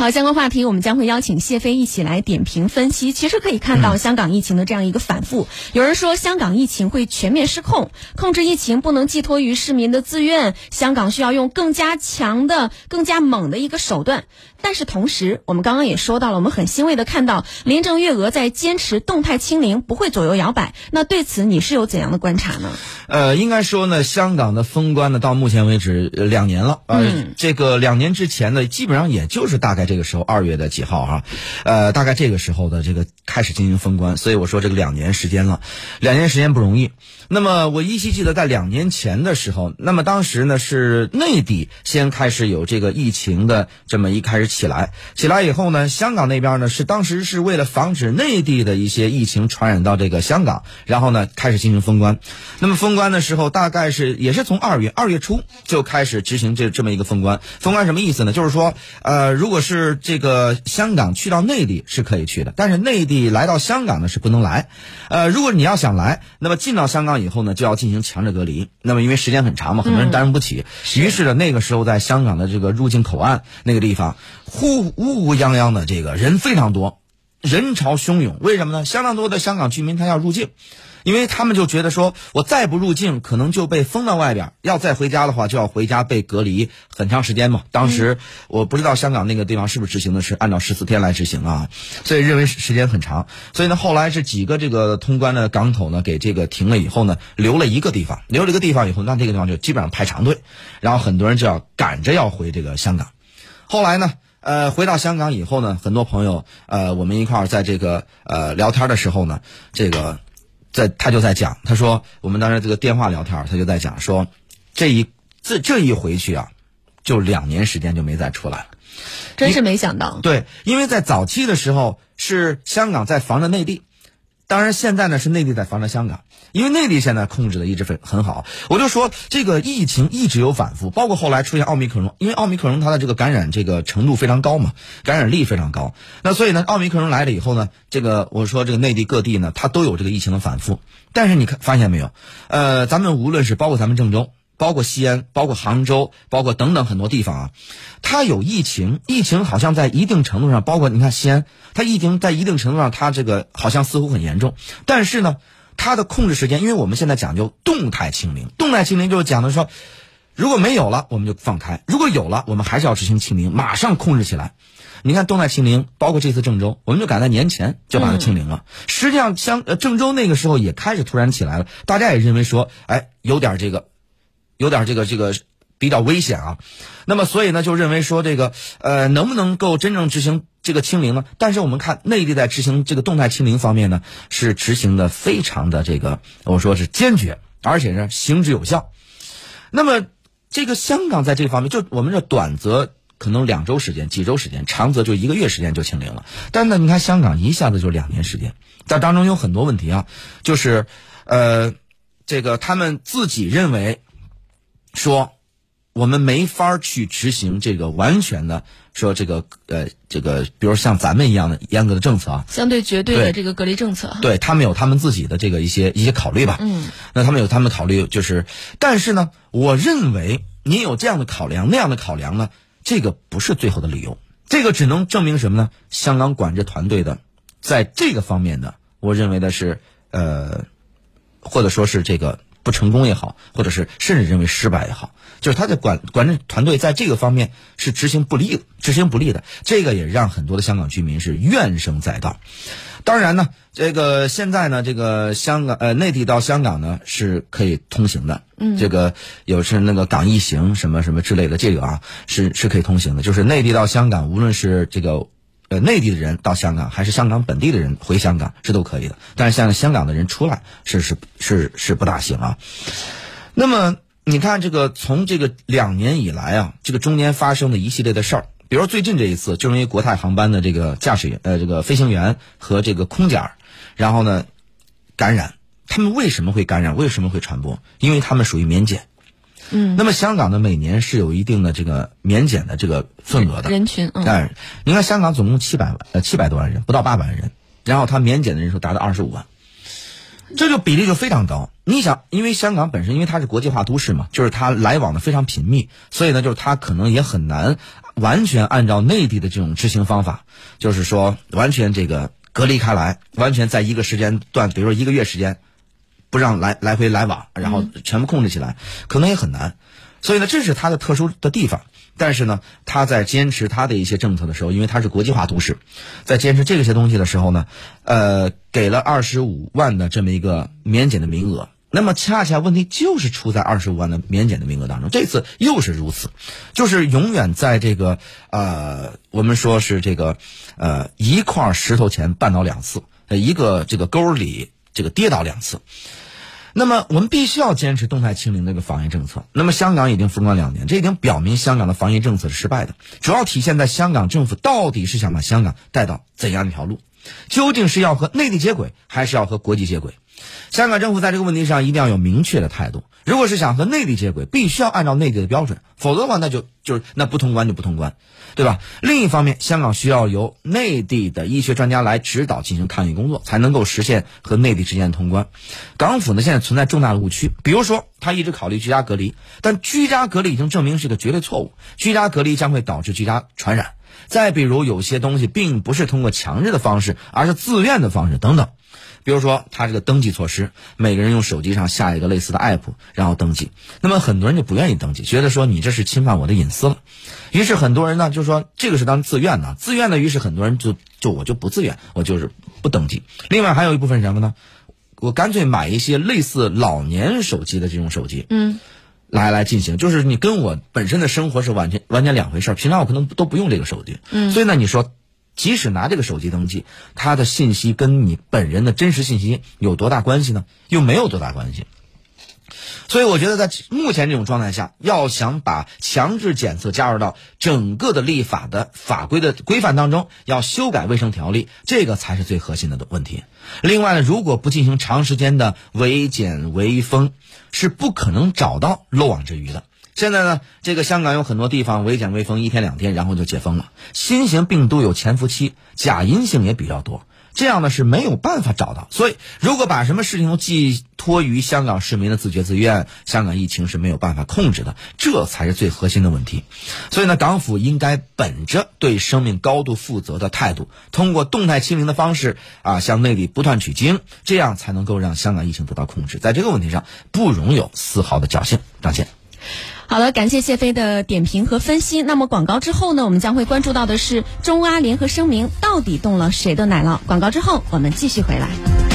好，相关话题我们将会邀请谢飞一起来点评分析。其实可以看到香港疫情的这样一个反复，有人说香港疫情会全面失控，控制疫情不能寄托于市民的自愿，香港需要用更加强的、更加猛的一个手段。但是同时，我们刚刚也说到了，我们很欣慰的看到林郑月娥在坚持动态清零，不会左右摇摆。那对此你是有怎样的观察呢？呃，应该说呢，香港的封关呢，到目前为止两年了。呃，这个两年之前呢，基本上也就是大概这个时候，二月的几号哈，呃，大概这个时候的这个开始进行封关。所以我说这个两年时间了，两年时间不容易。那么我依稀记得在两年前的时候，那么当时呢是内地先开始有这个疫情的这么一开始。起来，起来以后呢，香港那边呢是当时是为了防止内地的一些疫情传染到这个香港，然后呢开始进行封关。那么封关的时候，大概是也是从二月二月初就开始执行这这么一个封关。封关什么意思呢？就是说，呃，如果是这个香港去到内地是可以去的，但是内地来到香港呢是不能来。呃，如果你要想来，那么进到香港以后呢，就要进行强制隔离。那么因为时间很长嘛，很多人担任不起，于是呢，那个时候在香港的这个入境口岸那个地方。呼乌乌泱泱的这个人非常多，人潮汹涌。为什么呢？相当多的香港居民他要入境，因为他们就觉得说，我再不入境，可能就被封到外边；要再回家的话，就要回家被隔离很长时间嘛。当时我不知道香港那个地方是不是执行的是按照十四天来执行啊，所以认为时间很长。所以呢，后来是几个这个通关的港口呢，给这个停了以后呢，留了一个地方，留了一个地方以后，那这个地方就基本上排长队，然后很多人就要赶着要回这个香港。后来呢？呃，回到香港以后呢，很多朋友，呃，我们一块儿在这个呃聊天的时候呢，这个在他就在讲，他说我们当时这个电话聊天，他就在讲说，这一这这一回去啊，就两年时间就没再出来了，真是没想到。对，因为在早期的时候是香港在防着内地。当然，现在呢是内地在防着香港，因为内地现在控制的一直很很好。我就说这个疫情一直有反复，包括后来出现奥密克戎，因为奥密克戎它的这个感染这个程度非常高嘛，感染力非常高。那所以呢，奥密克戎来了以后呢，这个我说这个内地各地呢，它都有这个疫情的反复。但是你看发现没有？呃，咱们无论是包括咱们郑州。包括西安，包括杭州，包括等等很多地方啊，它有疫情，疫情好像在一定程度上，包括你看西安，它疫情在一定程度上，它这个好像似乎很严重，但是呢，它的控制时间，因为我们现在讲究动态清零，动态清零就是讲的说，如果没有了，我们就放开；如果有了，我们还是要执行清零，马上控制起来。你看动态清零，包括这次郑州，我们就赶在年前就把它清零了。实际上，像呃郑州那个时候也开始突然起来了，大家也认为说，哎，有点这个。有点这个这个比较危险啊，那么所以呢就认为说这个呃能不能够真正执行这个清零呢？但是我们看内地在执行这个动态清零方面呢是执行的非常的这个我说是坚决，而且是行之有效。那么这个香港在这方面就我们这短则可能两周时间、几周时间，长则就一个月时间就清零了。但呢你看香港一下子就两年时间，在当中有很多问题啊，就是呃这个他们自己认为。说，我们没法去执行这个完全的说这个呃这个，比如像咱们一样的严格的政策啊，相对绝对的这个隔离政策，对他们有他们自己的这个一些一些考虑吧。嗯，那他们有他们考虑，就是，但是呢，我认为你有这样的考量，那样的考量呢，这个不是最后的理由，这个只能证明什么呢？香港管制团队的在这个方面的，我认为的是呃，或者说是这个。不成功也好，或者是甚至认为失败也好，就是他的管管理团队在这个方面是执行不力、执行不力的，这个也让很多的香港居民是怨声载道。当然呢，这个现在呢，这个香港呃内地到香港呢是可以通行的，嗯，这个有是那个港易行什么什么之类的，这个啊是是可以通行的，就是内地到香港，无论是这个。呃，内地的人到香港，还是香港本地的人回香港，是都可以的。但是像香港的人出来，是是是是不大行啊。那么你看，这个从这个两年以来啊，这个中间发生的一系列的事儿，比如最近这一次，就因为国泰航班的这个驾驶员呃这个飞行员和这个空姐儿，然后呢感染，他们为什么会感染？为什么会传播？因为他们属于免检。嗯，那么香港呢，每年是有一定的这个免检的这个份额的人群。但，你看香港总共七百万呃七百多万人，不到八百万人，然后他免检的人数达到二十五万。这就比例就非常高。你想，因为香港本身因为它是国际化都市嘛，就是它来往的非常频密，所以呢，就是它可能也很难完全按照内地的这种执行方法，就是说完全这个隔离开来，完全在一个时间段，比如说一个月时间，不让来来回来往，然后全部控制起来，可能也很难。所以呢，这是它的特殊的地方。但是呢，他在坚持他的一些政策的时候，因为它是国际化都市，在坚持这些东西的时候呢，呃，给了二十五万的这么一个免检的名额。那么恰恰问题就是出在二十五万的免检的名额当中。这次又是如此，就是永远在这个呃，我们说是这个呃一块石头前绊倒两次，一个这个沟里这个跌倒两次。那么我们必须要坚持动态清零这个防疫政策。那么香港已经封关两年，这已经表明香港的防疫政策是失败的。主要体现在香港政府到底是想把香港带到怎样一条路？究竟是要和内地接轨，还是要和国际接轨？香港政府在这个问题上一定要有明确的态度。如果是想和内地接轨，必须要按照内地的标准，否则的话，那就就是那不通关就不通关，对吧？另一方面，香港需要由内地的医学专家来指导进行抗疫工作，才能够实现和内地之间的通关。港府呢，现在存在重大的误区，比如说，他一直考虑居家隔离，但居家隔离已经证明是个绝对错误，居家隔离将会导致居家传染。再比如，有些东西并不是通过强制的方式，而是自愿的方式，等等。比如说，他这个登记措施，每个人用手机上下一个类似的 app，然后登记。那么很多人就不愿意登记，觉得说你这是侵犯我的隐私了。于是很多人呢就说这个是当自愿的，自愿的。于是很多人就就我就不自愿，我就是不登记。另外还有一部分什么呢？我干脆买一些类似老年手机的这种手机，嗯，来来进行，就是你跟我本身的生活是完全完全两回事儿。平常我可能都不用这个手机，嗯，所以呢，你说。即使拿这个手机登记，他的信息跟你本人的真实信息有多大关系呢？又没有多大关系。所以我觉得，在目前这种状态下，要想把强制检测加入到整个的立法的法规的规范当中，要修改卫生条例，这个才是最核心的问题。另外呢，如果不进行长时间的围检围封，是不可能找到漏网之鱼的。现在呢，这个香港有很多地方围检围封一天两天，然后就解封了。新型病毒有潜伏期，假阴性也比较多，这样呢是没有办法找到。所以，如果把什么事情都寄托于香港市民的自觉自愿，香港疫情是没有办法控制的，这才是最核心的问题。所以呢，港府应该本着对生命高度负责的态度，通过动态清零的方式啊，向内地不断取经，这样才能够让香港疫情得到控制。在这个问题上，不容有丝毫的侥幸。张倩。好了，感谢谢飞的点评和分析。那么广告之后呢，我们将会关注到的是中阿联合声明到底动了谁的奶酪？广告之后，我们继续回来。